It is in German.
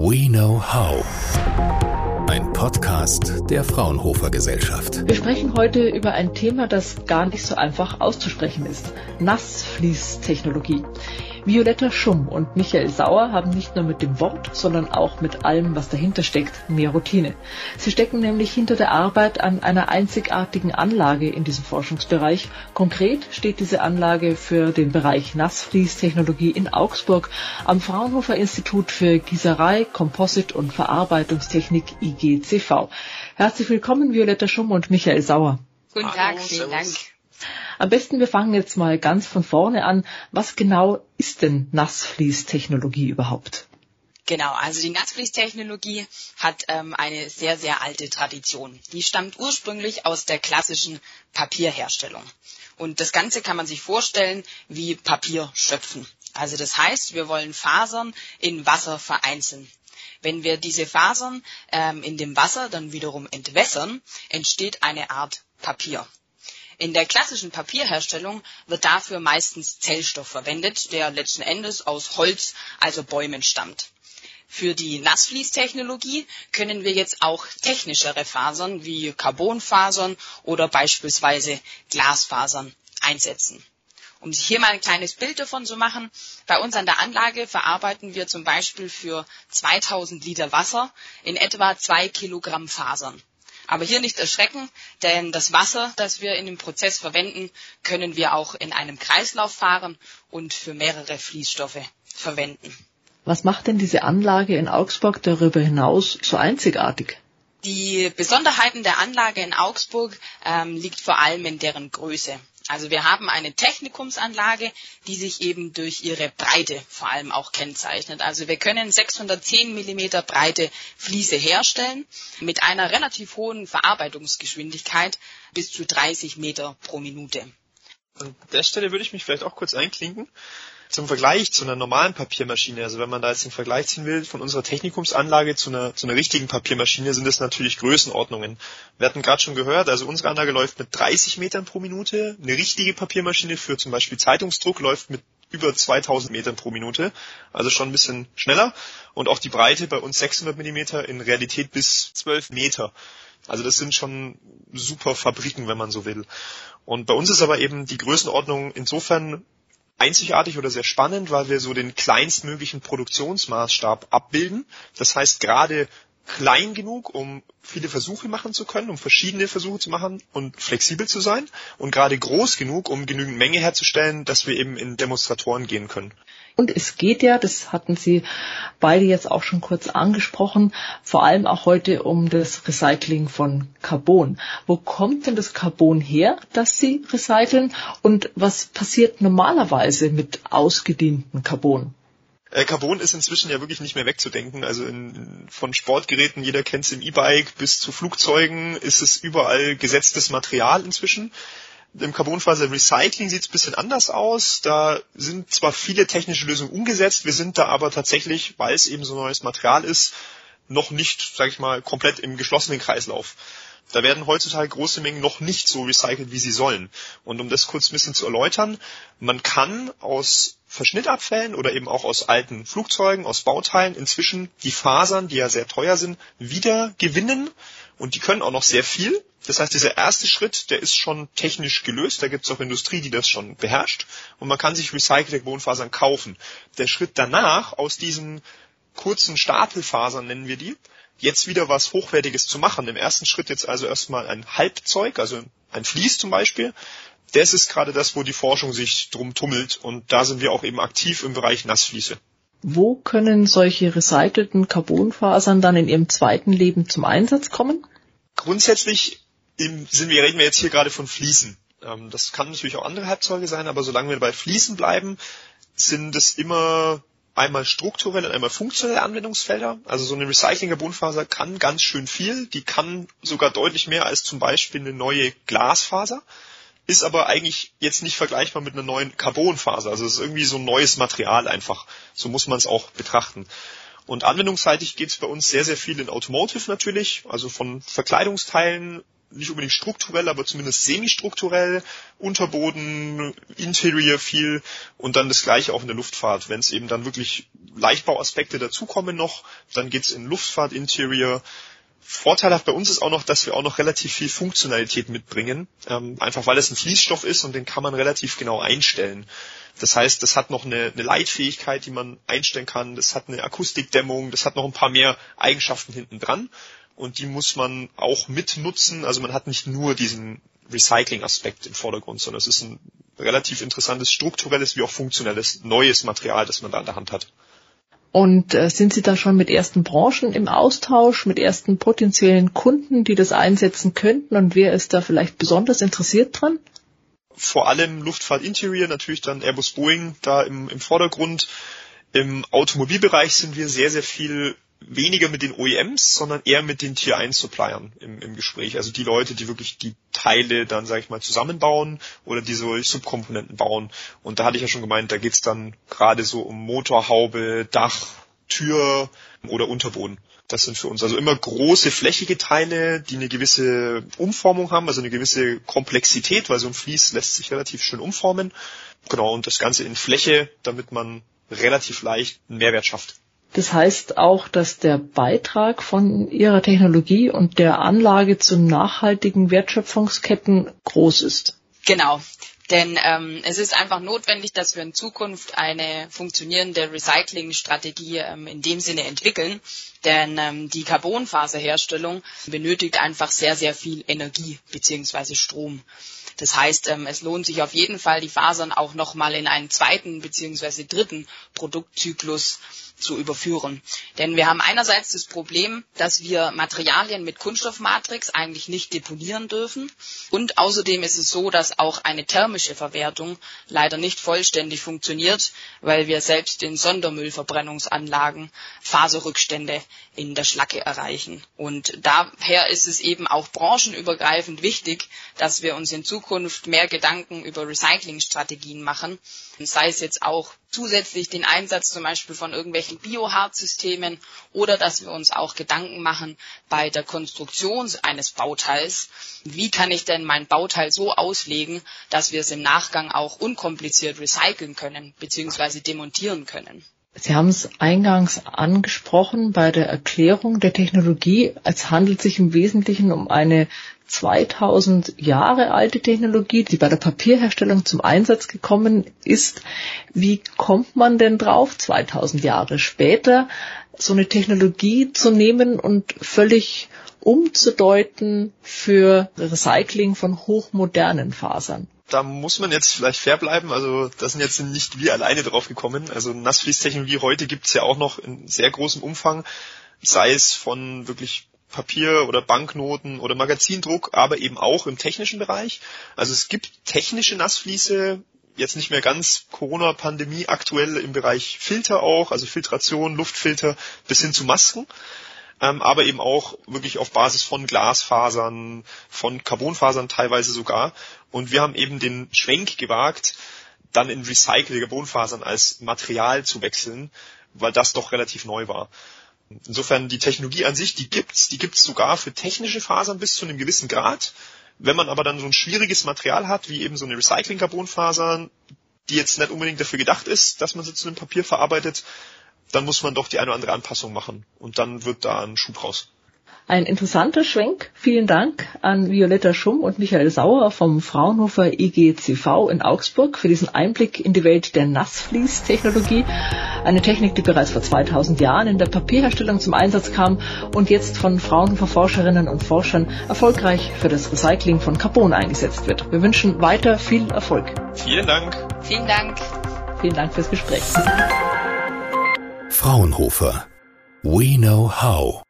We Know How. Ein Podcast der Fraunhofer Gesellschaft. Wir sprechen heute über ein Thema, das gar nicht so einfach auszusprechen ist. Nassfließtechnologie. Violetta Schumm und Michael Sauer haben nicht nur mit dem Wort, sondern auch mit allem, was dahinter steckt, mehr Routine. Sie stecken nämlich hinter der Arbeit an einer einzigartigen Anlage in diesem Forschungsbereich. Konkret steht diese Anlage für den Bereich Nassfließtechnologie in Augsburg am Fraunhofer Institut für Gießerei, Komposit und Verarbeitungstechnik IGCV. Herzlich willkommen, Violetta Schumm und Michael Sauer. Guten Tag, vielen Dank. Am besten wir fangen jetzt mal ganz von vorne an. Was genau ist denn Nassfließtechnologie überhaupt? Genau, also die Nassfließtechnologie hat ähm, eine sehr, sehr alte Tradition. Die stammt ursprünglich aus der klassischen Papierherstellung. Und das Ganze kann man sich vorstellen wie Papier schöpfen. Also das heißt, wir wollen Fasern in Wasser vereinzeln. Wenn wir diese Fasern ähm, in dem Wasser dann wiederum entwässern, entsteht eine Art Papier. In der klassischen Papierherstellung wird dafür meistens Zellstoff verwendet, der letzten Endes aus Holz, also Bäumen stammt. Für die Nassfließtechnologie können wir jetzt auch technischere Fasern wie Carbonfasern oder beispielsweise Glasfasern einsetzen. Um sich hier mal ein kleines Bild davon zu machen, bei uns an der Anlage verarbeiten wir zum Beispiel für 2000 Liter Wasser in etwa zwei Kilogramm Fasern. Aber hier nicht erschrecken, denn das Wasser, das wir in dem Prozess verwenden, können wir auch in einem Kreislauf fahren und für mehrere Fließstoffe verwenden. Was macht denn diese Anlage in Augsburg darüber hinaus so einzigartig? Die Besonderheiten der Anlage in Augsburg ähm, liegt vor allem in deren Größe. Also wir haben eine Technikumsanlage, die sich eben durch ihre Breite vor allem auch kennzeichnet. Also wir können 610 Millimeter breite Fliese herstellen mit einer relativ hohen Verarbeitungsgeschwindigkeit bis zu 30 Meter pro Minute. An der Stelle würde ich mich vielleicht auch kurz einklinken zum Vergleich zu einer normalen Papiermaschine, also wenn man da jetzt den Vergleich ziehen will von unserer Technikumsanlage zu einer, zu einer richtigen Papiermaschine, sind das natürlich Größenordnungen. Wir hatten gerade schon gehört, also unsere Anlage läuft mit 30 Metern pro Minute. Eine richtige Papiermaschine für zum Beispiel Zeitungsdruck läuft mit über 2000 Metern pro Minute, also schon ein bisschen schneller. Und auch die Breite bei uns 600 Millimeter, in Realität bis 12 Meter. Also das sind schon super Fabriken, wenn man so will. Und bei uns ist aber eben die Größenordnung insofern einzigartig oder sehr spannend, weil wir so den kleinstmöglichen Produktionsmaßstab abbilden. Das heißt, gerade klein genug, um viele Versuche machen zu können, um verschiedene Versuche zu machen und flexibel zu sein und gerade groß genug, um genügend Menge herzustellen, dass wir eben in Demonstratoren gehen können. Und es geht ja, das hatten Sie beide jetzt auch schon kurz angesprochen, vor allem auch heute um das Recycling von Carbon. Wo kommt denn das Carbon her, das Sie recyceln? Und was passiert normalerweise mit ausgedientem Carbon? Äh, Carbon ist inzwischen ja wirklich nicht mehr wegzudenken. Also in, von Sportgeräten, jeder kennt es im E-Bike, bis zu Flugzeugen ist es überall gesetztes Material inzwischen. Im Carbonfaser-Recycling sieht es ein bisschen anders aus. Da sind zwar viele technische Lösungen umgesetzt, wir sind da aber tatsächlich, weil es eben so neues Material ist, noch nicht, sage ich mal, komplett im geschlossenen Kreislauf. Da werden heutzutage große Mengen noch nicht so recycelt, wie sie sollen. Und um das kurz ein bisschen zu erläutern, man kann aus Verschnittabfällen oder eben auch aus alten Flugzeugen, aus Bauteilen inzwischen die Fasern, die ja sehr teuer sind, wieder gewinnen. Und die können auch noch sehr viel. Das heißt, dieser erste Schritt, der ist schon technisch gelöst. Da gibt es auch Industrie, die das schon beherrscht. Und man kann sich recycelte Carbonfasern kaufen. Der Schritt danach, aus diesen kurzen Stapelfasern nennen wir die, jetzt wieder was Hochwertiges zu machen. Im ersten Schritt jetzt also erstmal ein Halbzeug, also ein Vlies zum Beispiel. Das ist gerade das, wo die Forschung sich drum tummelt und da sind wir auch eben aktiv im Bereich Nassfließe. Wo können solche recycelten Carbonfasern dann in ihrem zweiten Leben zum Einsatz kommen? Grundsätzlich sind wir, reden wir jetzt hier gerade von Fließen. Ähm, das kann natürlich auch andere Halbzeuge sein, aber solange wir bei Fließen bleiben, sind es immer einmal strukturelle und einmal funktionelle Anwendungsfelder. Also so eine Recycling-Carbonfaser kann ganz schön viel. Die kann sogar deutlich mehr als zum Beispiel eine neue Glasfaser. Ist aber eigentlich jetzt nicht vergleichbar mit einer neuen Carbonfaser. Also es ist irgendwie so ein neues Material einfach. So muss man es auch betrachten. Und anwendungsseitig geht es bei uns sehr, sehr viel in Automotive natürlich, also von Verkleidungsteilen nicht unbedingt strukturell, aber zumindest semi-strukturell, Unterboden, Interior viel und dann das gleiche auch in der Luftfahrt. Wenn es eben dann wirklich Leichtbauaspekte dazukommen noch, dann geht's in Luftfahrt, Interior, Vorteilhaft bei uns ist auch noch, dass wir auch noch relativ viel Funktionalität mitbringen, ähm, einfach weil es ein Fließstoff ist und den kann man relativ genau einstellen. Das heißt, das hat noch eine, eine Leitfähigkeit, die man einstellen kann, das hat eine Akustikdämmung, das hat noch ein paar mehr Eigenschaften hinten dran und die muss man auch mitnutzen. Also man hat nicht nur diesen Recycling-Aspekt im Vordergrund, sondern es ist ein relativ interessantes strukturelles wie auch funktionelles neues Material, das man da in der Hand hat. Und äh, sind Sie da schon mit ersten Branchen im Austausch, mit ersten potenziellen Kunden, die das einsetzen könnten? Und wer ist da vielleicht besonders interessiert dran? Vor allem Luftfahrt Interior, natürlich dann Airbus Boeing da im, im Vordergrund. Im Automobilbereich sind wir sehr, sehr viel weniger mit den OEMs, sondern eher mit den Tier 1 Suppliern im, im Gespräch. Also die Leute, die wirklich die Teile dann, sage ich mal, zusammenbauen oder die so Subkomponenten bauen. Und da hatte ich ja schon gemeint, da geht's dann gerade so um Motorhaube, Dach, Tür oder Unterboden. Das sind für uns also immer große flächige Teile, die eine gewisse Umformung haben, also eine gewisse Komplexität, weil so ein Vlies lässt sich relativ schön umformen. Genau, und das Ganze in Fläche, damit man relativ leicht einen Mehrwert schafft. Das heißt auch, dass der Beitrag von Ihrer Technologie und der Anlage zu nachhaltigen Wertschöpfungsketten groß ist. Genau. Denn ähm, es ist einfach notwendig, dass wir in Zukunft eine funktionierende Recyclingstrategie ähm, in dem Sinne entwickeln. Denn ähm, die Carbonfaserherstellung benötigt einfach sehr, sehr viel Energie beziehungsweise Strom. Das heißt, ähm, es lohnt sich auf jeden Fall, die Fasern auch nochmal in einen zweiten beziehungsweise dritten Produktzyklus zu überführen. Denn wir haben einerseits das Problem, dass wir Materialien mit Kunststoffmatrix eigentlich nicht deponieren dürfen. Und außerdem ist es so, dass auch eine thermische Verwertung leider nicht vollständig funktioniert, weil wir selbst in Sondermüllverbrennungsanlagen Faserrückstände in der Schlacke erreichen. Und daher ist es eben auch branchenübergreifend wichtig, dass wir uns in Zukunft mehr Gedanken über Recyclingstrategien machen, sei es jetzt auch zusätzlich den Einsatz zum Beispiel von irgendwelchen Biohardsystemen oder dass wir uns auch Gedanken machen bei der Konstruktion eines Bauteils. Wie kann ich denn mein Bauteil so auslegen, dass wir es im Nachgang auch unkompliziert recyceln können bzw. demontieren können? Sie haben es eingangs angesprochen bei der Erklärung der Technologie. Es handelt sich im Wesentlichen um eine 2000 Jahre alte Technologie, die bei der Papierherstellung zum Einsatz gekommen ist. Wie kommt man denn drauf, 2000 Jahre später so eine Technologie zu nehmen und völlig umzudeuten für Recycling von hochmodernen Fasern? da muss man jetzt vielleicht fair bleiben. Also da sind jetzt nicht wir alleine drauf gekommen. Also Nassfließtechnologie heute gibt's ja auch noch in sehr großem Umfang, sei es von wirklich Papier oder Banknoten oder Magazindruck, aber eben auch im technischen Bereich. Also es gibt technische Nassfließe, jetzt nicht mehr ganz Corona-Pandemie aktuell im Bereich Filter auch, also Filtration, Luftfilter bis hin zu Masken. Ähm, aber eben auch wirklich auf Basis von Glasfasern, von Carbonfasern teilweise sogar. Und wir haben eben den Schwenk gewagt, dann in recycelte Carbonfasern als Material zu wechseln, weil das doch relativ neu war. Insofern die Technologie an sich, die gibt's, die gibt's sogar für technische Fasern bis zu einem gewissen Grad. Wenn man aber dann so ein schwieriges Material hat, wie eben so eine Recycling-Carbonfaser, die jetzt nicht unbedingt dafür gedacht ist, dass man sie zu einem Papier verarbeitet, dann muss man doch die eine oder andere Anpassung machen. Und dann wird da ein Schub raus. Ein interessanter Schwenk. Vielen Dank an Violetta Schumm und Michael Sauer vom Fraunhofer IGCV in Augsburg für diesen Einblick in die Welt der Nassfließtechnologie. Eine Technik, die bereits vor 2000 Jahren in der Papierherstellung zum Einsatz kam und jetzt von Fraunhofer Forscherinnen und Forschern erfolgreich für das Recycling von Carbon eingesetzt wird. Wir wünschen weiter viel Erfolg. Vielen Dank. Vielen Dank. Vielen Dank fürs Gespräch. Fraunhofer. We know how.